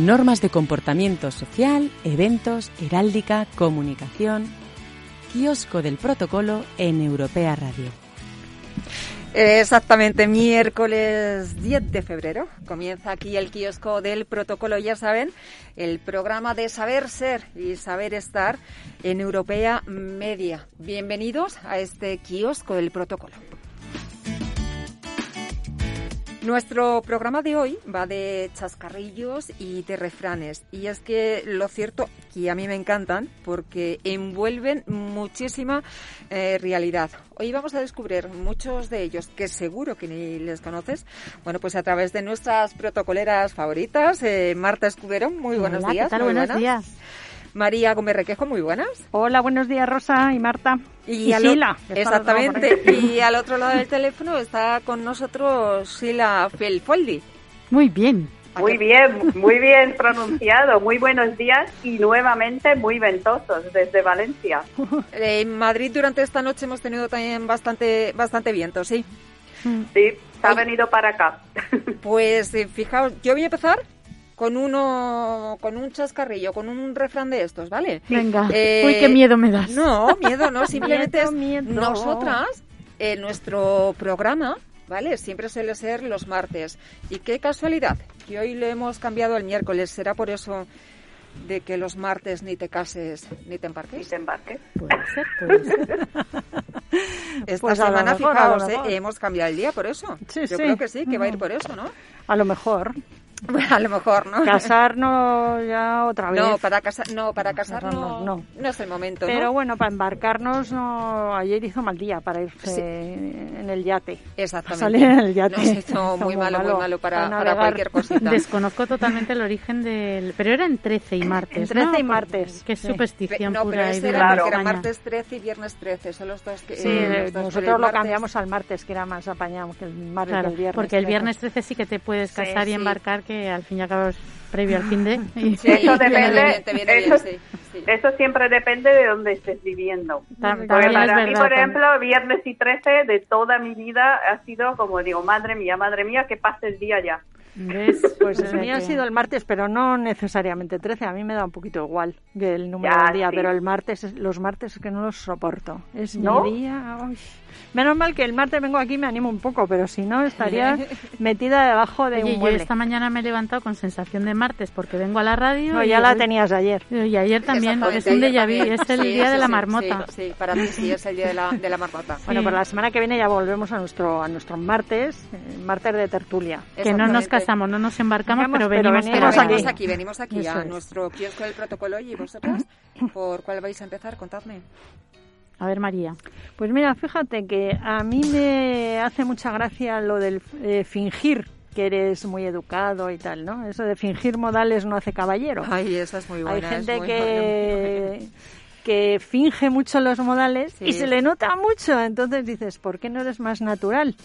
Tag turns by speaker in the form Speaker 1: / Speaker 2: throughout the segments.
Speaker 1: normas de comportamiento social, eventos, heráldica, comunicación. Kiosco del protocolo en Europea Radio.
Speaker 2: Exactamente, miércoles 10 de febrero comienza aquí el kiosco del protocolo, ya saben, el programa de saber ser y saber estar en Europea Media. Bienvenidos a este kiosco del protocolo. Nuestro programa de hoy va de chascarrillos y de refranes. Y es que lo cierto que a mí me encantan porque envuelven muchísima eh, realidad. Hoy vamos a descubrir muchos de ellos que seguro que ni les conoces. Bueno, pues a través de nuestras protocoleras favoritas, eh, Marta Escudero, muy buenos días.
Speaker 3: ¿qué tal? buenos días.
Speaker 2: María Gómez Requejo, muy buenas.
Speaker 3: Hola, buenos días Rosa y Marta.
Speaker 2: Y, Sila. Exactamente. Y al otro lado del teléfono está con nosotros Sila Felfoldi.
Speaker 3: Muy bien.
Speaker 4: Muy bien, muy bien pronunciado. Muy buenos días y nuevamente muy ventosos desde Valencia.
Speaker 2: En Madrid durante esta noche hemos tenido también bastante, bastante viento, sí.
Speaker 4: Sí, se ha venido para acá.
Speaker 2: Pues eh, fijaos, yo voy a empezar con uno, con un chascarrillo, con un refrán de estos, ¿vale?
Speaker 3: Venga. Eh, Uy, qué miedo me das.
Speaker 2: No, miedo no, simplemente es nosotras, en nuestro programa, ¿vale? Siempre suele ser los martes. Y qué casualidad, que hoy lo hemos cambiado al miércoles. ¿Será por eso de que los martes ni te cases ni te embarques?
Speaker 4: Ni te embarques.
Speaker 3: Puede ser, puede ser.
Speaker 2: Esta pues semana, fijaos, ¿eh? hemos cambiado el día por eso.
Speaker 3: Sí,
Speaker 2: Yo creo que sí, que va a ir por eso, ¿no?
Speaker 3: A lo mejor.
Speaker 2: Bueno, a lo mejor, ¿no?
Speaker 3: Casarnos ya otra vez.
Speaker 2: No, para, casar, no, para casarnos no, no. es el momento,
Speaker 3: Pero bueno, para embarcarnos, no, ayer hizo mal día para irse en el yate.
Speaker 2: Exactamente.
Speaker 3: Salir en el yate.
Speaker 2: No, hizo muy, malo, muy malo para, para, cualquier cosita.
Speaker 3: Desconozco totalmente el origen del... Pero era en 13 y martes, En
Speaker 2: 13 y martes.
Speaker 3: Qué superstición
Speaker 2: no,
Speaker 3: pura.
Speaker 2: pero ese era porque era martes 13 y viernes 13, son los dos que...
Speaker 3: Sí, eh, nosotros lo cambiamos al martes, que era más apañado que el martes
Speaker 2: claro,
Speaker 3: el viernes.
Speaker 2: porque el viernes 13 sí que te puedes casar y embarcar, que al fin y al cabo previo al fin de.
Speaker 4: eso depende. eso, siempre depende de dónde estés viviendo. para mí, por ejemplo, viernes y 13 de toda mi vida ha sido como digo, madre mía, madre mía, que pase el día ya.
Speaker 3: Pues el mío ha sido el martes, pero no necesariamente 13. A mí me da un poquito igual que el número del día, pero el martes, los martes es que no los soporto. Es mi día. Menos mal que el martes vengo aquí y me animo un poco, pero si no estaría metida debajo de un mueble.
Speaker 2: Yo esta mañana me he levantado con sensación de martes porque vengo a la radio.
Speaker 3: No, ya la tenías ayer.
Speaker 2: Y ayer también, es un déjà vu, es el día de la marmota.
Speaker 4: Sí, para mí sí es el día de la, de la marmota.
Speaker 3: Bueno, pues la semana que viene ya volvemos a nuestro a nuestro martes, eh, martes de tertulia.
Speaker 2: Que no nos casamos, no nos embarcamos, pero, venimos, aquí. Venimos aquí, a nuestro kiosco del protocolo y vosotras, ¿por cuál vais a empezar? Contadme.
Speaker 3: A ver, María. Pues mira, fíjate que a mí me hace mucha gracia lo del eh, fingir que eres muy educado y tal, ¿no? Eso de fingir modales no hace caballero.
Speaker 2: Ay, esa es muy buena.
Speaker 3: Hay gente que, que finge mucho los modales y se le nota mucho. Entonces dices, ¿por qué no eres más natural?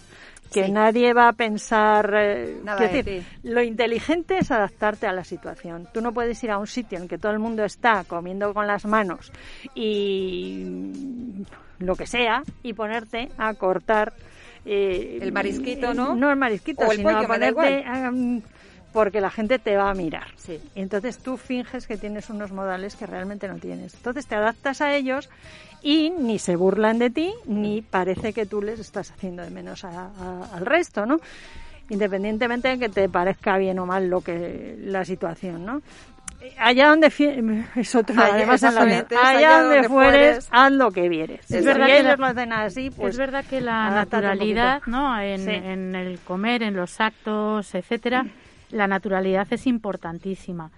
Speaker 3: Que nadie va a pensar. Eh, decir, lo inteligente es adaptarte a la situación. Tú no puedes ir a un sitio en que todo el mundo está comiendo con las manos y lo que sea y ponerte a cortar.
Speaker 2: Eh, el marisquito, ¿no?
Speaker 3: No el marisquito, sino a ponerte porque la gente te va a mirar.
Speaker 2: Sí.
Speaker 3: entonces tú finges que tienes unos modales que realmente no tienes. Entonces te adaptas a ellos y ni se burlan de ti, ni parece que tú les estás haciendo de menos al resto, ¿no? Independientemente de que te parezca bien o mal lo que la situación, ¿no? allá donde es otro además allá, allá, donde, fueres, haz lo que vieres
Speaker 2: es verdad que
Speaker 3: ellos lo hacen así pues
Speaker 2: es verdad que la naturalidad no en, en, el comer en los actos etcétera la naturalidad es importantísima,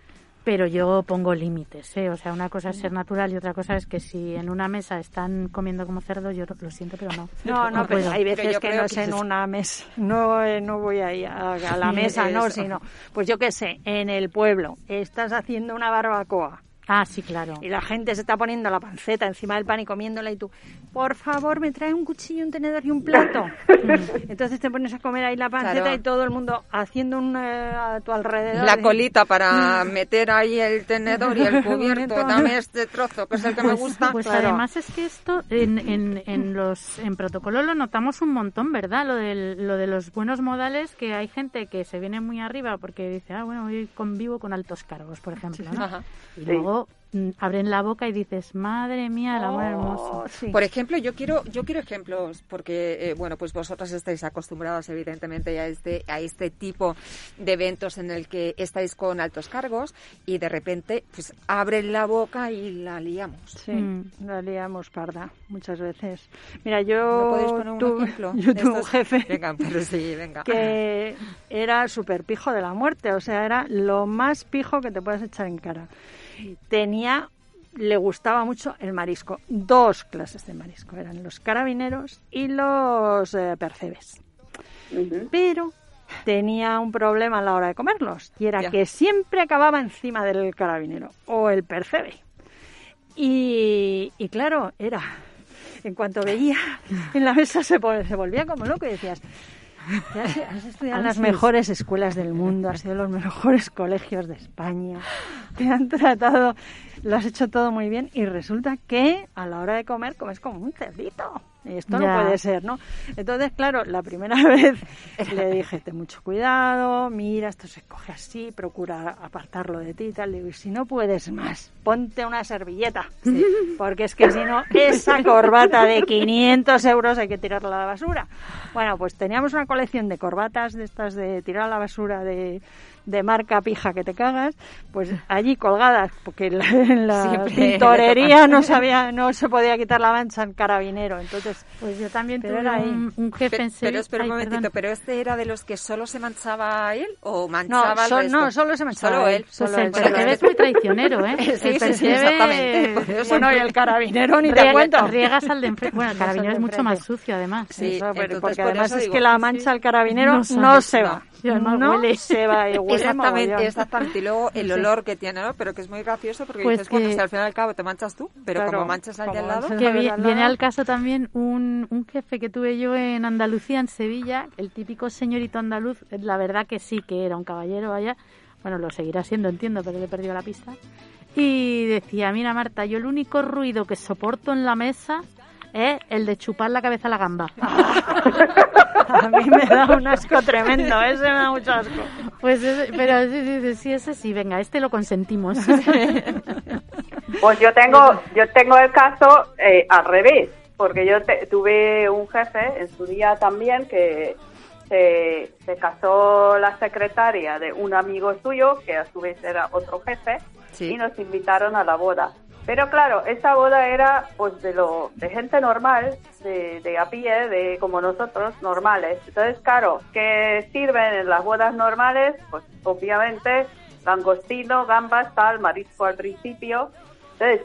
Speaker 2: pero yo pongo límites, ¿eh? O sea, una cosa es ser natural y otra cosa es que si en una mesa están comiendo como cerdo, yo lo siento, pero no.
Speaker 3: No, no, pero hay veces que no es en una mesa, no, eh, no voy ahí a, la mesa, no, sino, pues yo qué sé, en el pueblo estás haciendo una barbacoa
Speaker 5: Ah, sí, claro.
Speaker 3: Y la gente se está poniendo la panceta encima del pan y comiéndola y tú, por favor, me trae un cuchillo, un tenedor y un plato. Entonces te pones a comer ahí la panceta y todo el mundo haciendo un, eh, a tu alrededor.
Speaker 2: La colita para meter ahí el tenedor y el cubierto. Dame este trozo, que es el que me pues, gusta.
Speaker 5: Pues además es que esto en, en, en, los en protocolo lo notamos un montón, ¿verdad? Lo, del, lo de los buenos modales, que hay gente que se viene muy arriba porque dice, ah, bueno, hoy convivo con altos cargos, por ejemplo, ¿no? Y luego abren la boca y dices, madre mía, el amor oh, hermoso.
Speaker 2: Por ejemplo, yo quiero, yo quiero ejemplos, porque, eh, bueno, pues vosotras estáis acostumbrados, evidentemente, a este, a este tipo de eventos en el que estáis con altos cargos y de repente, pues abren la boca y la liamos.
Speaker 3: Sí, mm. la liamos, parda, muchas veces. Mira, yo.
Speaker 2: podéis poner un ejemplo?
Speaker 3: Yo tuve un jefe.
Speaker 2: Venga, pero sí, venga.
Speaker 3: Que era súper pijo de la muerte, o sea, era lo más pijo que te puedes echar en cara tenía le gustaba mucho el marisco. Dos clases de marisco, eran los carabineros y los eh, percebes. Pero tenía un problema a la hora de comerlos, y era que siempre acababa encima del carabinero o el percebe. Y, claro, era, en cuanto veía en la mesa se, se volvía como loco y decías, Has, estudiado en las mejores escuelas del mundo, has sido en los mejores colegios de España, te han tratado, lo has hecho todo muy bien y resulta que a la hora de comer comes como un cerdito. Esto no puede ser, ¿no? Entonces, claro, la primera vez le dije, ten mucho cuidado, mira, esto se coge así, procura apartarlo de ti y tal. Le digo, y si no puedes más, ponte una servilleta, porque es que si no, esa corbata de 500 euros hay que tirarla a la basura. Bueno, pues teníamos una colección de corbatas de estas de tirar a la basura de de marca pija que te cagas, pues allí colgadas, porque en la, tintorería no sabía, no se podía quitar la mancha en carabinero, entonces
Speaker 5: pues yo también tuve un, jefe en
Speaker 2: serio. Pero espera un momentito, pero este era de los que solo se manchaba él o manchaba
Speaker 3: no, no, solo se manchaba
Speaker 2: solo él.
Speaker 5: Solo pues el percebe es muy traicionero, ¿eh?
Speaker 2: sí, sí, sí, exactamente.
Speaker 3: Bueno, y el carabinero ni te cuento.
Speaker 5: Riegas al de enfrente. Bueno, el carabinero es mucho más sucio además.
Speaker 3: Sí, porque además es que la mancha al carabinero no se va no se va y
Speaker 2: exactamente, exactamente. Y luego el olor que tiene, ¿no? Pero que es muy gracioso porque pues dices, bueno, al final al cabo te manchas tú, pero como manchas al lado...
Speaker 5: Que viene al caso también un, un jefe que tuve yo en Andalucía, en Sevilla, el típico señorito andaluz, la verdad que sí, que era un caballero, vaya, bueno, lo seguirá siendo, entiendo, pero le he perdido la pista. Y decía, mira Marta, yo el único ruido que soporto en la mesa es el de chupar la cabeza a la gamba.
Speaker 3: a mí me da un asco tremendo, ese me da mucho asco.
Speaker 5: Pues, pero sí, sí, sí, ese sí, venga, este lo consentimos.
Speaker 4: Pues yo tengo, yo tengo el caso eh, al revés, porque yo tuve un jefe en su día también que se, se, casó la secretaria de un amigo suyo, que a su vez era otro jefe, y nos invitaron a la boda. Pero claro, esa boda era pues de lo de gente normal, de, de a pie, de como nosotros, normales. Entonces, claro, ¿qué sirven en las bodas normales? Pues obviamente langostino, gambas, tal, marisco al principio. Entonces,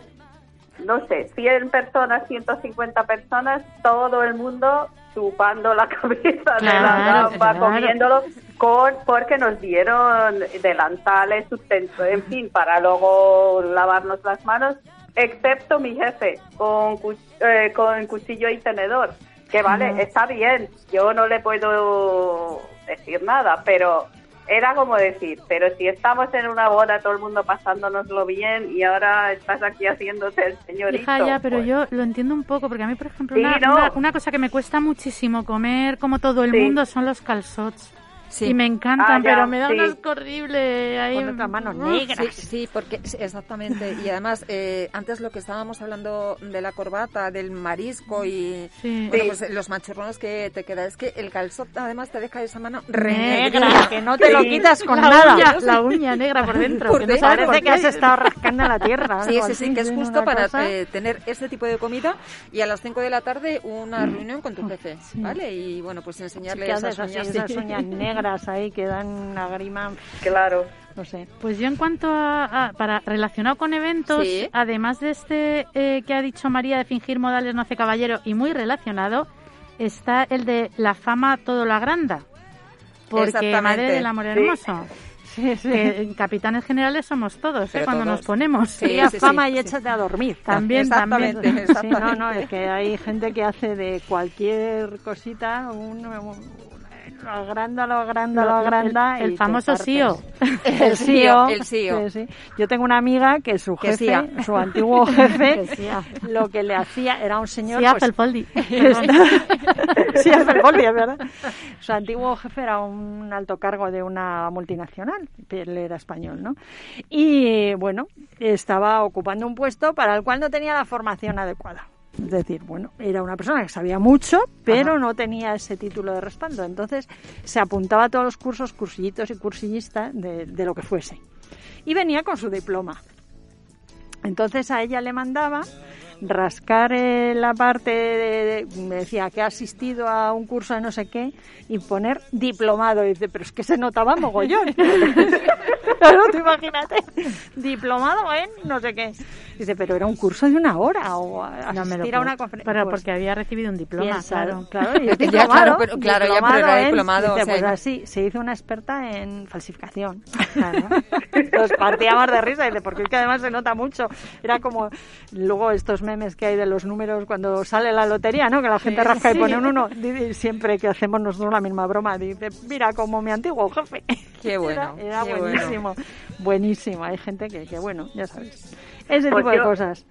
Speaker 4: no sé, 100 personas, 150 personas, todo el mundo chupando la cabeza de la gamba, comiéndolo, con, porque nos dieron delantales, sustento, en fin, para luego lavarnos las manos, excepto mi jefe, con, eh, con cuchillo y tenedor, que vale, está bien, yo no le puedo decir nada, pero era como decir, pero si estamos en una boda, todo el mundo pasándonoslo bien y ahora estás aquí haciéndote el señorito.
Speaker 5: Hija, ya, pero pues yo lo entiendo un poco, porque a mí, por ejemplo, una, una, cosa que me cuesta muchísimo comer, como todo el mundo, son los calzots. Sí. Y me encantan, ah, pero me da un asco horrible. Ahí...
Speaker 3: Con otra mano negra.
Speaker 2: Sí, sí, porque exactamente. Y además, eh, antes lo que estábamos hablando de la corbata, del marisco y bueno, pues, los machorrones que te queda, es que el calzón además te deja esa mano negra,
Speaker 3: que no te lo quitas con nada.
Speaker 5: la uña negra por dentro.
Speaker 3: que no parece que has estado rascando la tierra.
Speaker 2: Sí, sí, sí, que es justo para eh, tener este tipo de comida y a las 5 de la tarde una reunión con tu jefe, ¿vale? Y bueno, pues enseñarle esas uñas.
Speaker 3: esas uñas negras ahí que dan una grima.
Speaker 4: Claro.
Speaker 3: No sé.
Speaker 5: Pues yo en cuanto a, para relacionado con eventos, además de este eh, que ha dicho María de fingir modales no hace caballero y muy relacionado, está el de la fama todo lo agranda. Porque madre del amor hermoso. que capitanes generales somos todos, ¿eh? cuando nos ponemos.
Speaker 3: Sí, fama y échate a dormir. También, también. no, no, es que hay gente que hace de cualquier cosita un, lo agranda, lo agranda, lo agranda.
Speaker 5: El, famoso CEO.
Speaker 3: El CEO. El CEO. Yo tengo una amiga que su jefe, su antiguo jefe, lo que le hacía era un señor...
Speaker 5: Sí, pues,
Speaker 3: sí, Foldi, es verdad. Su antiguo jefe era un alto cargo de una multinacional, él era español, ¿no? Y bueno, estaba ocupando un puesto para el cual no tenía la formación adecuada. Es decir, bueno, era una persona que sabía mucho, pero no tenía ese título de respaldo. Entonces se apuntaba a todos los cursos, cursillitos y cursillistas de, de lo que fuese. Y venía con su diploma. Entonces a ella le mandaba rascar la parte de, me decía que ha asistido a un curso de no sé qué y poner diplomado. Y dice, pero es que se notaba mogollón. claro, tú imagínate. Diplomado en no sé qué. Dice, pero era un curso de una hora o asistir a una conferencia.
Speaker 5: Pero pues porque había recibido un diploma, claro.
Speaker 3: Claro, y ya, claro, pero, claro, ya pero era diplomado. Dice, pues así, se hizo una experta en falsificación. Claro. Nos partíamos de risa, dice, porque es que además se nota mucho. Era como, luego estos memes que hay de los números cuando sale la lotería, ¿no? Que la gente rasca y pone un uno. Siempre que hacemos nosotros la misma broma, dice, mira, como mi antiguo jefe.
Speaker 2: Qué bueno.
Speaker 3: Era, buenísimo. Buenísimo. Hay gente que, que bueno, ya sabes. Ese pues tipo de cosas.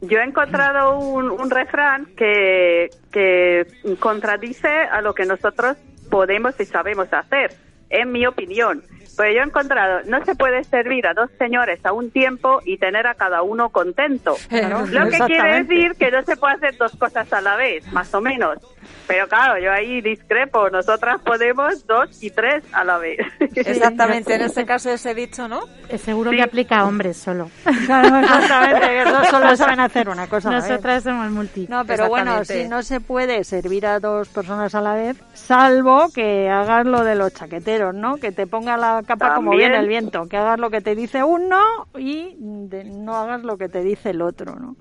Speaker 4: Yo he encontrado un, un refrán que, que contradice a lo que nosotros podemos y sabemos hacer, en mi opinión. Pues yo he encontrado, no se puede servir a dos señores a un tiempo y tener a cada uno contento. Lo que quiere decir que no se puede hacer dos cosas a la vez, más o menos. Pero claro, yo ahí discrepo. Nosotras podemos dos y tres a la vez.
Speaker 2: Exactamente, en este caso ese dicho, ¿no?
Speaker 5: Es seguro que aplica a hombres solo.
Speaker 3: Claro, exactamente, ellos solo saben hacer una cosa.
Speaker 5: Nosotras somos multi.
Speaker 3: No, pero bueno, si no se puede servir a dos personas a la vez, salvo que hagas lo de los chaqueteros, ¿no? Que te ponga la capa como viene el viento, que hagas lo que te dice uno y no hagas lo que te dice el otro, ¿no?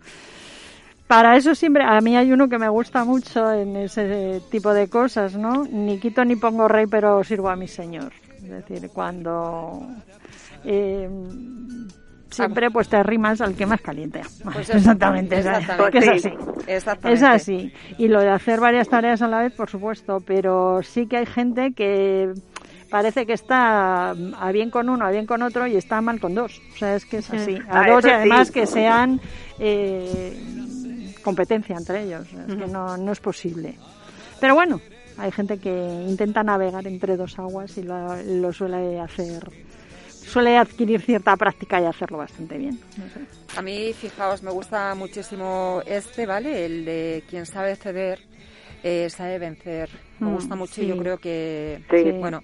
Speaker 3: Para eso siempre, a mí hay uno que me gusta mucho en ese tipo de cosas, ¿no? Ni quito ni pongo rey, pero sirvo a mi señor. Es decir, cuando eh, siempre pues te arrimas al que más caliente. Pues exactamente, es así. Es así. Y lo de hacer varias tareas a la vez, por supuesto, pero sí que hay gente que parece que está a bien con uno, a bien con otro y está mal con dos. O sea, es que es así. A ah, dos y además que sean eh, competencia entre ellos. Es que no, no es posible. Pero bueno, hay gente que intenta navegar entre dos aguas y lo, suele hacer suele adquirir cierta práctica y hacerlo bastante bien.
Speaker 2: A mí, fijaos, me gusta muchísimo este, ¿vale? El de quien sabe ceder, eh, sabe vencer. Me mm, gusta mucho y yo creo que, bueno,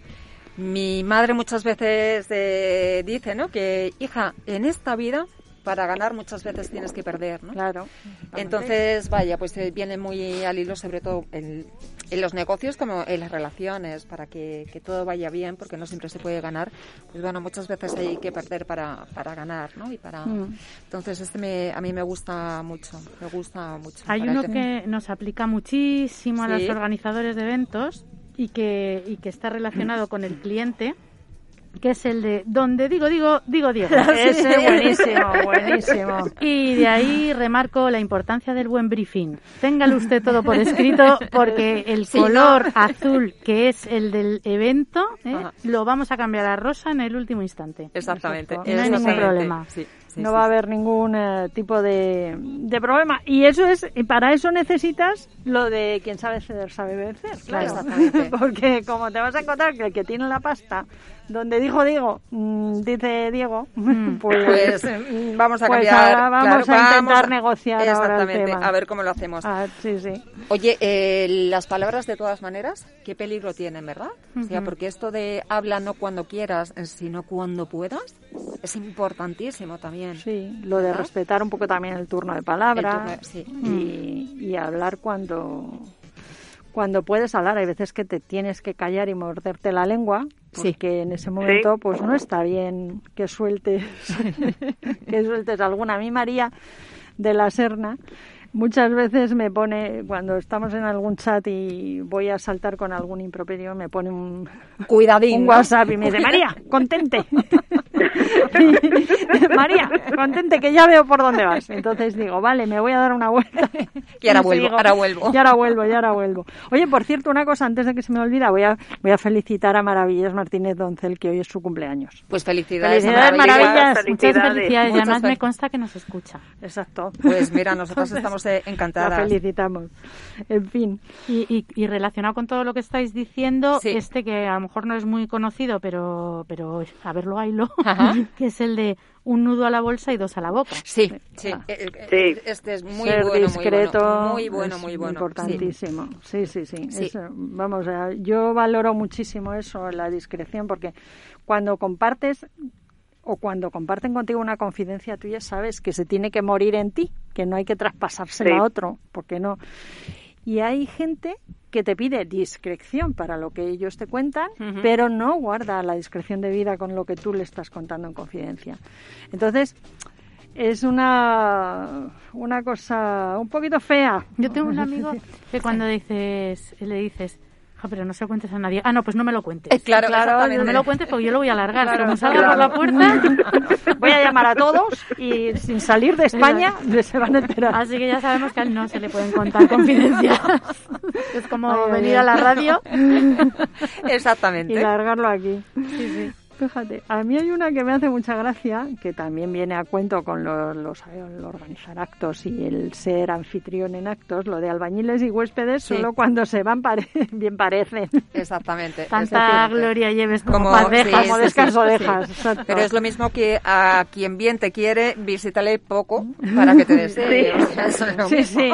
Speaker 2: mi madre muchas veces eh, dice, ¿no? Que, hija, en esta vida para ganar muchas veces tienes que perder, ¿no?
Speaker 3: Claro.
Speaker 2: Entonces, vaya, pues eh, viene muy al hilo, sobre todo en, los negocios como en las relaciones, para que, todo vaya bien, porque no siempre se puede ganar. Pues bueno, muchas veces hay que perder para, para ganar, ¿no? Y para... Mm. Entonces, este me, a mí me gusta mucho, me gusta mucho.
Speaker 5: Hay uno que nos aplica muchísimo a los organizadores de eventos y que, y que está relacionado con el cliente que es el de donde digo, digo, digo Diego.
Speaker 3: Ese buenísimo, buenísimo.
Speaker 5: Y de ahí remarco la importancia del buen briefing. Téngalo usted todo por escrito porque el color azul que es el del evento ¿eh? lo vamos a cambiar a rosa en el último instante.
Speaker 2: Exactamente. No
Speaker 5: hay ningún problema.
Speaker 3: Sí no va a haber ningún eh, tipo de, de, problema. Y eso es, y para eso necesitas lo de quien sabe ceder, sabe vencer. Claro. Porque como te vas a encontrar que el que tiene la pasta, donde dijo Diego, mm, dice Diego, mm. pues,
Speaker 2: pues mm, vamos a pues cambiar.
Speaker 3: vamos a intentar negociar
Speaker 2: exactamente, a ver cómo lo hacemos.
Speaker 3: Ah, sí, sí.
Speaker 2: Oye, eh, las palabras de todas maneras, qué peligro tienen, ¿verdad? o sea, porque esto de habla no cuando quieras, sino cuando puedas, es importantísimo también.
Speaker 3: Sí, lo de respetar un poco también el turno de palabra y, hablar cuando cuando puedes hablar. Hay veces que te tienes que callar y morderte la lengua, porque en ese momento pues no está bien que sueltes que sueltes alguna. A mí María de la Serna muchas veces me pone, cuando estamos en algún chat y voy a saltar con algún improperio, me pone un,
Speaker 2: Cuidadín,
Speaker 3: un WhatsApp y me dice, María, contente. María, contente que ya veo por dónde vas. Entonces digo, vale, me voy a dar una vuelta.
Speaker 2: Y ahora vuelvo, ahora vuelvo.
Speaker 3: Y ahora vuelvo, y ahora vuelvo. Oye, por cierto, una cosa, antes de que se me olvide, voy a, voy a felicitar a Maravillas Martínez Doncel, que hoy es su cumpleaños.
Speaker 2: Pues felicidades,
Speaker 3: Felicidades, Maravillas.
Speaker 5: Muchas felicidades. Y además me consta que nos escucha.
Speaker 3: Exacto.
Speaker 2: Pues mira, nosotros estamos eh,
Speaker 3: La
Speaker 2: encantadas.
Speaker 3: felicitamos. En fin.
Speaker 5: Y, y- y relacionado con todo lo que estáis diciendo,
Speaker 2: Sí.
Speaker 5: este que a lo mejor no es muy conocido, pero, pero a verlo, haylo, que es el de un nudo a la bolsa y dos a la boca.
Speaker 2: Sí, sí.
Speaker 3: Ah.
Speaker 2: eh, eh,
Speaker 4: Sí.
Speaker 2: Este es muy
Speaker 3: Ser
Speaker 2: bueno,
Speaker 3: discreto
Speaker 2: muy bueno, muy bueno, muy bueno. Sí.
Speaker 3: importantísimo. Sí, sí, sí.
Speaker 2: Sí.
Speaker 3: Eso, vamos, a- yo valoro muchísimo eso, la discreción, porque cuando compartes o cuando comparten contigo una confidencia tuya, sabes que se tiene que morir en ti, que no hay que traspasársela
Speaker 4: Sí.
Speaker 3: a otro, porque no. Y hay gente que te pide discreción para lo que ellos te cuentan, pero no guarda la discreción de vida con lo que tú le estás contando en confidencia. Entonces, es una, una cosa un poquito fea.
Speaker 5: Yo tengo un amigo que cuando dices, le dices, "Ja, pero no se lo cuentes a nadie. Ah, no, pues no me lo cuentes.
Speaker 2: Eh, claro,
Speaker 3: Claro.
Speaker 5: No me lo cuentes porque yo lo voy a alargar.
Speaker 3: Claro,
Speaker 5: Como salga por la puerta.
Speaker 3: Voy a llamar a todos y sin salir de España se van a enterar.
Speaker 5: Así que ya sabemos que a él no se le pueden contar confidencias. Es como
Speaker 3: Ay,
Speaker 5: venir a la radio.
Speaker 3: y
Speaker 2: Exactamente.
Speaker 3: largarlo aquí. Fíjate, a mí hay una que me hace mucha gracia, que también viene a cuento con los, los- el organizar actos y el ser anfitrión en actos, lo de albañiles y huéspedes,
Speaker 2: Sí.
Speaker 3: solo cuando se van pare- bien parecen.
Speaker 2: Exactamente.
Speaker 5: Tanta gloria lleves como,
Speaker 2: sí,
Speaker 3: descanso
Speaker 2: sí,
Speaker 3: dejas.
Speaker 2: Pero es lo mismo que a quien bien te quiere, visítale poco para que te desee. O sea, eso es lo
Speaker 3: Sí, sí,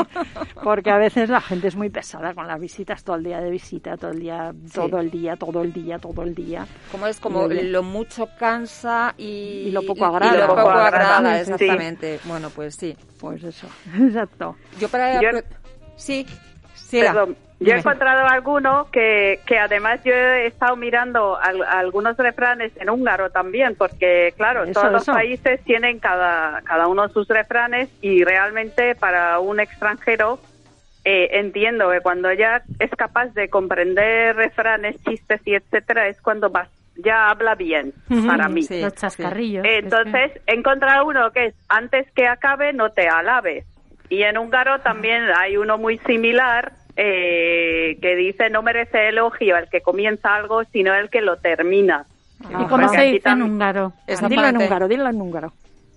Speaker 3: porque a veces la gente es muy pesada con las visitas, todo el día de visita, todo el día, todo el día, todo el día, todo el día.
Speaker 2: Como es como. Lo mucho cansa y,
Speaker 3: Y lo poco agrada.
Speaker 2: y lo
Speaker 3: Poco
Speaker 2: poco
Speaker 4: agrada,
Speaker 2: agrada,
Speaker 3: sí.
Speaker 2: exactamente. Bueno, pues sí.
Speaker 3: Pues eso, exacto.
Speaker 2: Yo para...
Speaker 4: Yo-
Speaker 2: Sí, sí. era.
Speaker 4: Perdón, yo he encontrado alguno que, que además yo he estado mirando al- algunos refranes en húngaro también, porque claro,
Speaker 3: Eso,
Speaker 4: todos
Speaker 3: eso.
Speaker 4: los países tienen cada, cada uno sus refranes y realmente para un extranjero eh, entiendo que cuando ya es capaz de comprender refranes, chistes y etcétera, es cuando más, ya habla bien para mí.
Speaker 2: sí.
Speaker 5: Los chascarrillos.
Speaker 4: Eh,
Speaker 5: es que-
Speaker 4: Entonces, he encontrado uno que es antes que acabe no te alabes. Y en húngaro también hay uno muy similar eh, que dice no merece elogio el que comienza algo, sino el que lo termina.
Speaker 5: ¿Y
Speaker 3: Ajá.
Speaker 5: cómo se dice en húngaro?
Speaker 2: Esa
Speaker 3: Dilo en húngaro, dilo en húngaro.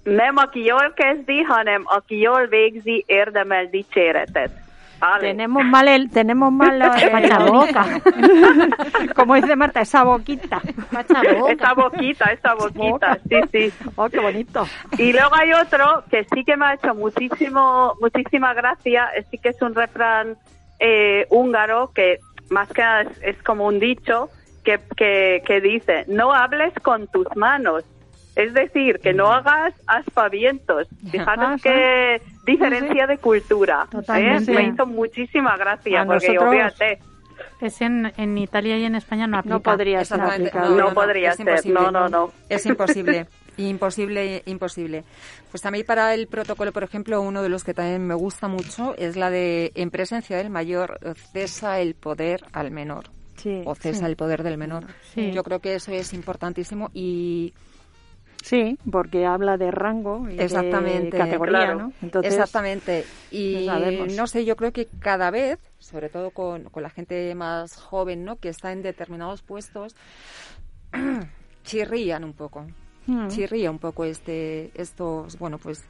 Speaker 4: Nem aki jól kezdi, hanem aki jól végzi, érdemel dicséretet. Ale.
Speaker 3: Tenemos mal el, tenemos mal
Speaker 5: Pacha boca.
Speaker 3: Como dice Marta, esa boquita.
Speaker 4: Esta boquita, esta boquita, sí, sí.
Speaker 3: Oh, qué bonito.
Speaker 4: Y luego hay otro que sí que me ha hecho muchísimo, muchísima gracia, sí que es un refrán eh, húngaro que más que nada es, es como un dicho que, que, que dice, no hables con tus manos. Es decir, que no hagas aspavientos. Fijaros qué diferencia de cultura. ¿eh? Me hizo muchísima gracia,
Speaker 3: A
Speaker 4: porque
Speaker 3: nosotros-
Speaker 4: fíjate,
Speaker 5: Es en, en Italia y en España no aplica.
Speaker 3: No podría ser aplicable.
Speaker 4: No podría ser,
Speaker 2: imposible.
Speaker 4: no, no, no.
Speaker 2: Es imposible. Imposible, imposible. Pues también para el protocolo, por ejemplo, uno de los que también me gusta mucho es la de en presencia del mayor cesa el poder al menor
Speaker 3: Sí,
Speaker 2: o cesa el poder del menor.
Speaker 5: Sí.
Speaker 2: Yo creo que eso es importantísimo y
Speaker 3: sí, porque habla de rango y
Speaker 2: Exactamente,
Speaker 3: de categoría,
Speaker 4: claro.
Speaker 3: ¿no? Entonces,
Speaker 2: Exactamente. Y no sé, yo creo que cada vez, sobre todo con, con la gente más joven, ¿no? Que está en determinados puestos, chirrían un poco.
Speaker 3: mm,
Speaker 2: Chirría un poco este, estos, bueno, pues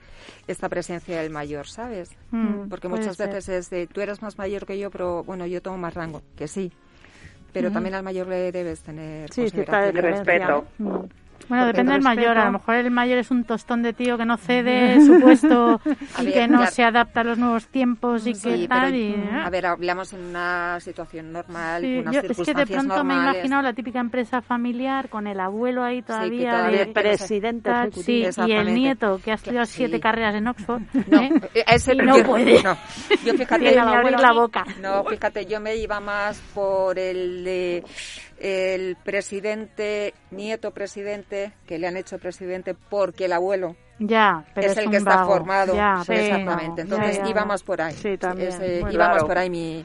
Speaker 2: esta presencia del mayor, ¿sabes?
Speaker 5: Mm,
Speaker 2: Porque muchas
Speaker 5: ser.
Speaker 2: veces es de, tú eres más mayor que yo, pero bueno, yo tengo más rango, que sí. Pero también al mayor le debes tener
Speaker 3: sí,
Speaker 4: respeto.
Speaker 5: Bueno,
Speaker 3: Porque
Speaker 5: depende
Speaker 3: el
Speaker 5: del mayor. A lo mejor el mayor es un tostón de tío que no cede su puesto y
Speaker 2: ver,
Speaker 5: que no
Speaker 2: claro.
Speaker 5: se adapta a los nuevos tiempos y
Speaker 2: Sí,
Speaker 5: que tal.
Speaker 2: pero,
Speaker 5: y,
Speaker 2: mm,
Speaker 5: ¿eh?
Speaker 2: a ver, hablamos en una situación normal,
Speaker 5: Sí,
Speaker 2: unas
Speaker 5: yo- es que de
Speaker 2: circunstancias
Speaker 5: pronto me he
Speaker 2: normales.
Speaker 5: imaginado la típica empresa familiar con el abuelo ahí todavía.
Speaker 2: todavía-
Speaker 5: de-
Speaker 3: De presidente
Speaker 5: tal, sí, y el nieto que ha estudiado
Speaker 2: Sí.
Speaker 5: siete carreras en Oxford.
Speaker 2: No,
Speaker 5: ¿eh?
Speaker 2: eh, ese
Speaker 5: Y no
Speaker 2: yo-
Speaker 5: puede.
Speaker 2: no. Yo fíjate,
Speaker 5: abrir la boca.
Speaker 2: No, fíjate, yo me iba más por el de el presidente, nieto presidente, que le han hecho presidente porque el abuelo
Speaker 5: ya, pero
Speaker 2: es, el que está formado. exactamente. Entonces íbamos por ahí. Sí, también. íbamos por ahí mi,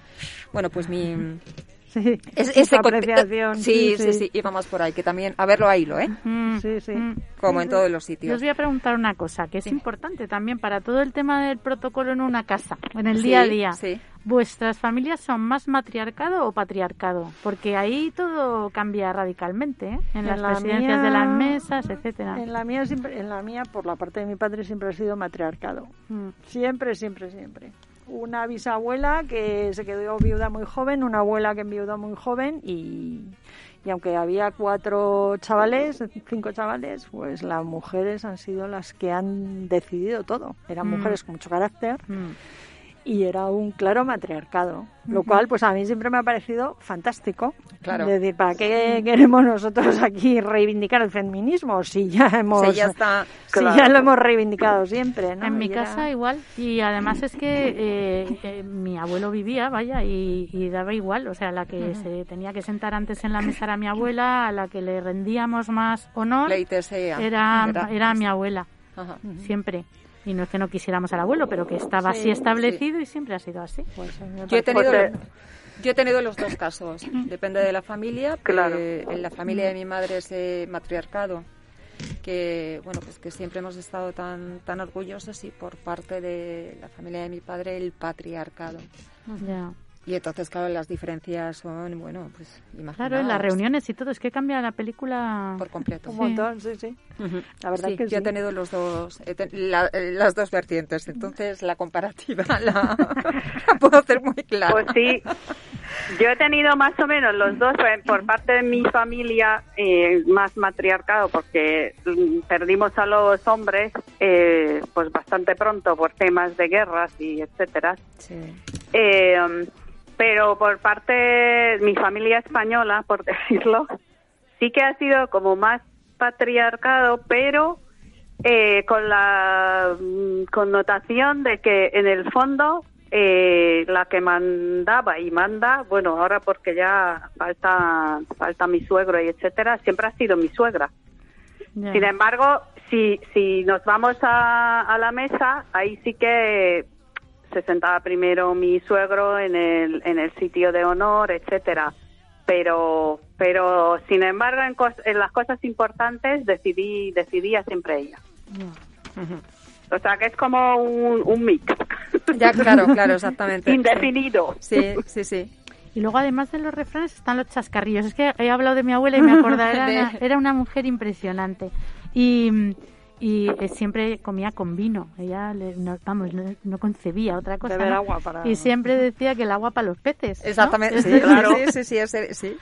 Speaker 2: bueno, pues mi
Speaker 3: Sí, es, ese
Speaker 2: apreciación. Sí, sí, sí, íbamos por ahí, que también, a verlo ahí, lo, ¿eh?
Speaker 3: Mm, sí, sí. Mm.
Speaker 2: Como en todos los sitios.
Speaker 5: Yo os voy a preguntar una cosa, que es importante también para todo el tema del protocolo en una casa, en el día a día. Sí. ¿Vuestras familias son más matriarcado o patriarcado? Porque ahí todo cambia radicalmente, ¿eh? En, las presidencias de las mesas, etcétera.
Speaker 3: En la mía, siempre, en la mía, por la parte de mi padre, siempre ha sido matriarcado. Mm. Siempre, siempre, siempre una bisabuela que se quedó viuda muy joven, una abuela que enviudó muy joven y, y aunque había cuatro chavales, cinco chavales, pues las mujeres han sido las que han decidido todo. Eran mm. mujeres con mucho carácter. Mm y era un claro matriarcado, lo cual pues a mí siempre me ha parecido fantástico. Claro. Es decir, ¿para qué queremos nosotros aquí reivindicar el feminismo si ya hemos
Speaker 2: ya está,
Speaker 3: si ya lo hemos reivindicado siempre, ¿no?
Speaker 5: En mi casa igual y además es que eh, eh, mi abuelo vivía, vaya, y, daba igual, o sea, la que se tenía que sentar antes en la mesa era mi abuela, a la que le rendíamos más honor era era mi abuela. Siempre. Y no es que no quisiéramos al abuelo, pero que estaba así establecido y siempre ha sido así.
Speaker 2: Pues, yo, he tenido, yo he tenido los dos casos. Depende de la familia. Claro. en la familia de mi madre es eh, matriarcado que bueno pues que siempre hemos estado tan tan orgullosos y por parte de la familia de mi padre el patriarcado
Speaker 5: ya.
Speaker 2: Y entonces, claro, las diferencias son, bueno, pues
Speaker 5: Claro, en las reuniones y todo, es que cambia la película...
Speaker 2: Por completo.
Speaker 3: Un montón, sí, sí.
Speaker 2: La verdad que yo he tenido los dos, las dos vertientes, entonces la comparativa la, puedo hacer muy clara.
Speaker 4: Pues sí, yo he tenido más o menos los dos, eh, por parte de mi familia, eh, más matriarcado, porque mm, perdimos a los hombres eh, pues bastante pronto por temas de guerras y etcétera. Sí. Eh, pero por parte de mi familia española, por decirlo, sí que ha sido como más patriarcado, pero eh, con la mm, connotación de que en el fondo eh, la que mandaba y manda, bueno, ahora porque ya falta falta mi suegro y etcétera, siempre ha sido mi suegra. Sin embargo, si si nos vamos a, a la mesa, ahí sí que se sentaba primero mi suegro en el, en el sitio de honor, etcétera. Pero, pero sin embargo, en, en las cosas importantes decidí, decidía siempre ella. O sea que es como un, un mix.
Speaker 2: Ya, claro, claro, exactamente.
Speaker 4: Indefinido.
Speaker 2: Sí, sí, sí.
Speaker 5: Y luego, además de los refranes, están los chascarrillos. Es que he hablado de mi abuela y me acordaba, era, era una mujer impresionante. Y y eh, siempre comía con vino. Ella, no, vamos, no, concebía otra cosa.
Speaker 3: agua para...
Speaker 5: Y siempre decía que el agua para los peces.
Speaker 2: Exactamente, sí, claro. Sí, sí, sí.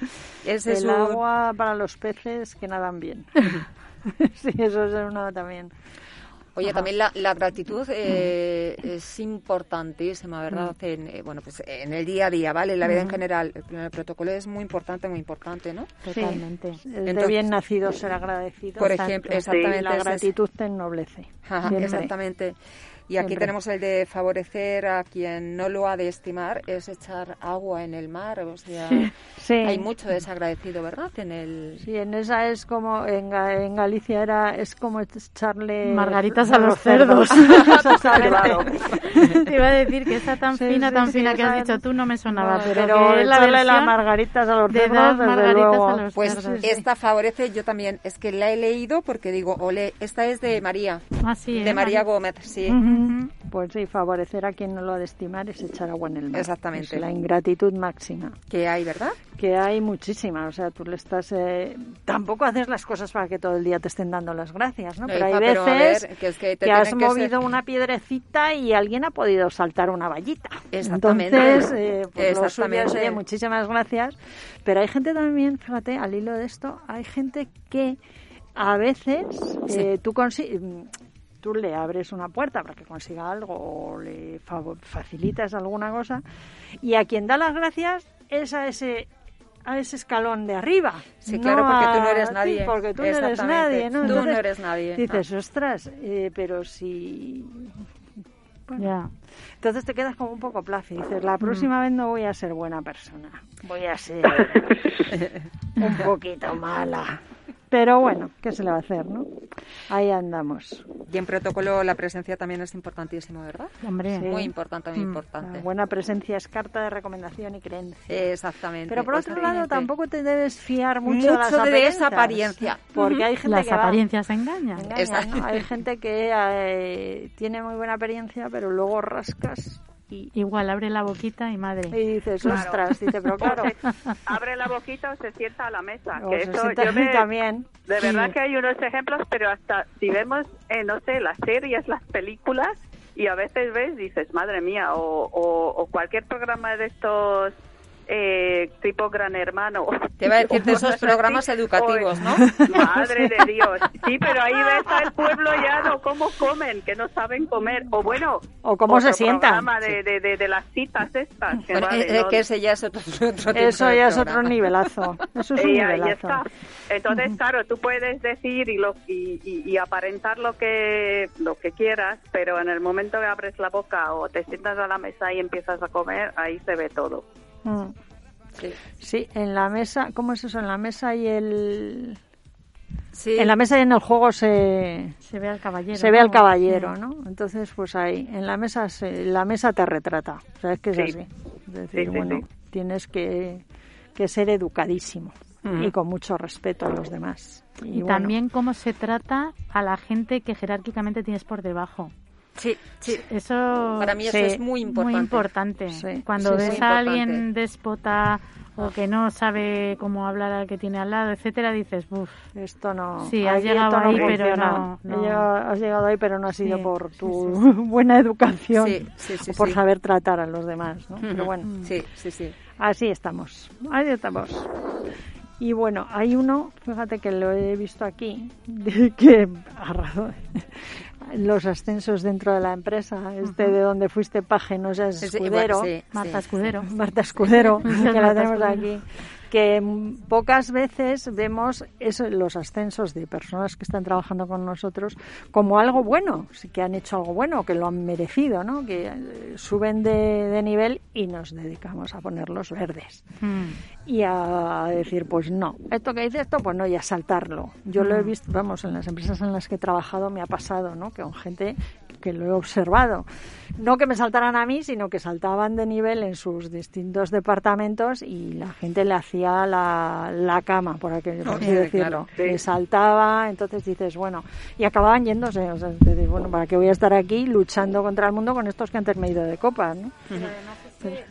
Speaker 3: Ese, el agua para los peces que nadan bien. sí, eso es uno también.
Speaker 2: Oye, también la, la gratitud eh, es importantísima, ¿verdad? Mm. En, eh, bueno, pues en el día a día, ¿vale? En la vida en general. El, protocolo es muy importante, muy importante, ¿no?
Speaker 3: Totalmente. de bien nacido ser agradecido.
Speaker 2: Por ejemplo, exactamente.
Speaker 3: la gratitud te ennoblece.
Speaker 2: exactamente. Y aquí tenemos el de favorecer a quien no lo ha de estimar, es echar agua en el mar. O sea, hay mucho desagradecido, ¿verdad? En el...
Speaker 3: Sí, en esa es como, en, Galicia era, es como echarle...
Speaker 5: Margaritas a los cerdos. Te iba a decir que esa tan fina, tan fina que has dicho tú no me sonaba, pero,
Speaker 3: pero echarle las margaritas a los cerdos, desde luego.
Speaker 2: pues esta favorece, yo también, es que la he leído porque digo, ole, esta es de María,
Speaker 5: ah, de
Speaker 2: ¿eh? María Gómez, sí.
Speaker 3: Pues sí, favorecer a quien no lo ha de estimar es echar agua en el mar.
Speaker 2: Exactamente.
Speaker 3: Es la ingratitud máxima.
Speaker 2: Que hay, ¿verdad?
Speaker 3: Que hay muchísima. O sea, tú le estás. Eh, tampoco haces las cosas para que todo el día te estén dando las gracias, ¿no? Pero hay veces que, has movido una piedrecita y alguien ha podido saltar una vallita.
Speaker 2: Exactamente.
Speaker 3: Entonces, eh, pues Exactamente. muchísimas gracias. Pero hay gente también, fíjate, al hilo de esto, hay gente que a veces eh, tú consigues tú le abres una puerta para que consiga algo o le facilitas alguna cosa y a quien da las gracias es a ese a ese escalón de arriba.
Speaker 2: Sí, claro, porque tú no eres nadie.
Speaker 3: porque tú no eres nadie, ¿no?
Speaker 2: tú no eres nadie.
Speaker 3: Dices, ostras, eh, pero si... Bueno, Entonces te quedas como un poco y dices, la próxima mm. vez no voy a ser buena persona, voy a ser un poquito mala. Pero bueno, ¿qué se le va a hacer, no? Ahí andamos.
Speaker 2: Y en protocolo la presencia también es importantísimo, ¿verdad?
Speaker 5: Hombre,
Speaker 2: muy importante, muy mm. importante.
Speaker 3: La buena presencia es carta de recomendación y creencia.
Speaker 2: Exactamente.
Speaker 3: Pero por otro lado, tampoco te debes fiar mucho,
Speaker 2: de, esa apariencia,
Speaker 3: porque hay gente
Speaker 5: las
Speaker 3: que
Speaker 5: apariencias engañan.
Speaker 3: Hay gente que eh, tiene muy buena apariencia, pero luego rascas
Speaker 5: Igual abre la boquita y madre.
Speaker 3: Y dices, ostras, dice, pero claro.
Speaker 4: abre la boquita o se sienta a la mesa.
Speaker 3: O que eso yo también.
Speaker 4: De verdad que hay unos ejemplos, pero hasta si vemos, eh, no sé, las series, las películas, y a veces ves, dices, madre mía, o, o cualquier programa de estos eh, tipo Gran Hermano.
Speaker 2: Te va a decir de esos programas educativos, ¿no?
Speaker 4: Madre de Dios. Sí, pero ahí ves al pueblo ya no cómo comen, que no saben comer. O bueno,
Speaker 3: o cómo se sientan.
Speaker 4: De, de, de, las citas estas.
Speaker 2: Que, eh, que ese ya es otro,
Speaker 3: Eso ya es otro nivelazo. Eso es un nivelazo.
Speaker 4: Entonces, claro, tú puedes decir y, lo, y, y, aparentar lo que, lo que quieras, pero en el momento que abres la boca o te sientas a la mesa y empiezas a comer, ahí se ve todo. Mm.
Speaker 3: Sí. en la mesa, ¿cómo es eso? En la mesa y el... Sí. En la mesa y en el juego se,
Speaker 5: se ve al caballero.
Speaker 3: Se ve al caballero, ¿no? Entonces, pues ahí, en la mesa se, la mesa te retrata. ¿Sabes que es así? Es decir, bueno, tienes que, que ser educadísimo y con mucho respeto a los demás.
Speaker 5: Y, también cómo se trata a la gente que jerárquicamente tienes por debajo.
Speaker 2: Sí, sí.
Speaker 5: Eso
Speaker 2: para mí eso es muy importante.
Speaker 5: Muy importante. Cuando ves a alguien déspota o que no sabe cómo hablar al que tiene al lado, etcétera, dices, uff,
Speaker 3: esto no.
Speaker 5: Sí, has llegado ahí, pero no,
Speaker 3: has llegado ahí, pero no ha sido por tu buena educación, o por saber tratar a los demás, ¿no? Pero bueno,
Speaker 2: sí, sí, sí.
Speaker 3: Así estamos, ahí estamos. Y bueno, hay uno, fíjate que lo he visto aquí, de que los ascensos dentro de la empresa, este de donde fuiste paje, no seas escudero.
Speaker 5: Marta Escudero.
Speaker 3: Marta Escudero, que la tenemos aquí que pocas veces vemos eso, los ascensos de personas que están trabajando con nosotros como algo bueno, que han hecho algo bueno, que lo han merecido, ¿no? que eh, suben de, nivel y nos dedicamos a ponerlos verdes. Hmm. Y a decir, pues no, esto que dice esto, pues no, y a saltarlo. Yo lo he hmm. visto, vamos, en las empresas en las que he trabajado me ha pasado, ¿no? Que con gente que lo he observado. No que me saltaran a mí, sino que saltaban de nivel en sus distintos departamentos y la gente le hacía la, la cama, por, aquello, por así decirlo. Le saltaba, entonces dices, bueno, y acababan yéndose. O sea, dices, bueno, ¿para qué voy a estar aquí luchando contra el mundo con estos que antes me he ido de copas? ¿no?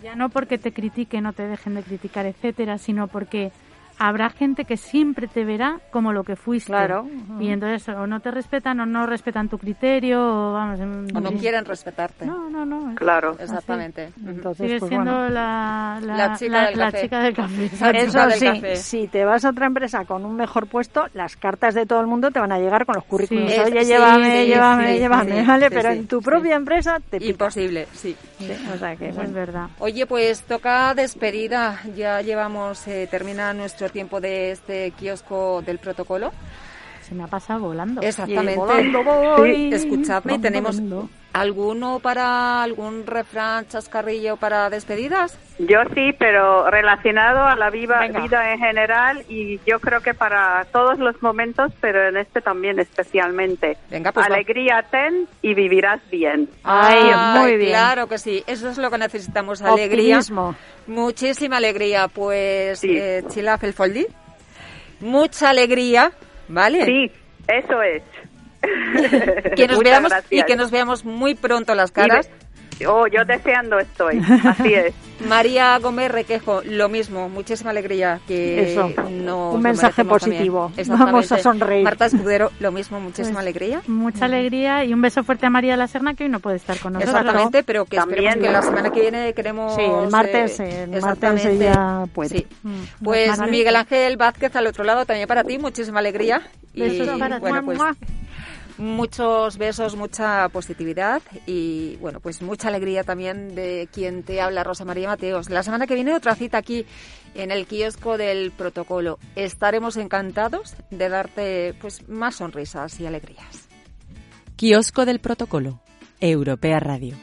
Speaker 5: ya no porque te critiquen o te dejen de criticar, etcétera, sino porque habrá gente que siempre te verá como lo que fuiste.
Speaker 3: Claro.
Speaker 5: Y entonces o no te respetan o no respetan tu criterio o, vamos,
Speaker 2: o no quieren respetarte.
Speaker 5: No, no, no.
Speaker 4: Claro.
Speaker 2: Exactamente.
Speaker 5: Entonces, Sigue pues, siendo la,
Speaker 2: la, chica, del
Speaker 5: la chica, del café.
Speaker 3: Eso sí, si te vas a otra empresa con un mejor puesto, las cartas de todo el mundo te van a llegar con los currículums. Oye, llévame, llévame, llévame, ¿vale? Pero en tu propia empresa te
Speaker 2: Imposible, sí.
Speaker 5: O sea que es verdad.
Speaker 2: Oye, pues toca despedida. Ya llevamos, eh, termina nuestro tiempo de este kiosco del protocolo.
Speaker 5: Se me ha pasado volando.
Speaker 2: Exactamente.
Speaker 3: volando voy.
Speaker 2: Escuchadme, tenemos alguno para algún refrán chascarrillo para despedidas.
Speaker 4: Yo sí, pero relacionado a la viva, vida en general y yo creo que para todos los momentos, pero en este también especialmente.
Speaker 2: Venga, pues
Speaker 4: Alegría ten y vivirás bien.
Speaker 2: Ay, muy bien. Claro que sí, eso es lo que necesitamos, alegría. Muchísima alegría, pues sí. eh, Chila Felfoldi. Mucha alegría, ¿vale?
Speaker 4: Sí, eso es.
Speaker 2: que nos veamos y que nos veamos muy pronto las caras.
Speaker 4: Oh, yo deseando estoy, así es.
Speaker 2: María Gómez Requejo, lo mismo, muchísima alegría que
Speaker 3: Eso, un mensaje positivo. Vamos a sonreír.
Speaker 2: Marta Escudero, lo mismo, muchísima pues, alegría.
Speaker 5: Mucha alegría y un beso fuerte a María La Serna que hoy no puede estar con nosotros.
Speaker 2: Exactamente, pero que esperemos que la semana que viene queremos...
Speaker 3: Sí, el martes, eh, el martes ya puede.
Speaker 2: Mm. Pues Miguel Ángel Vázquez al otro lado, también para ti, muchísima alegría.
Speaker 5: Y, bueno, pues
Speaker 2: muchos besos, mucha positividad y bueno, pues mucha alegría también de quien te habla, Rosa María Mateos. La semana que viene otra cita aquí en el kiosco del protocolo. Estaremos encantados de darte pues más sonrisas y alegrías.
Speaker 1: Kiosco del protocolo, Europea Radio.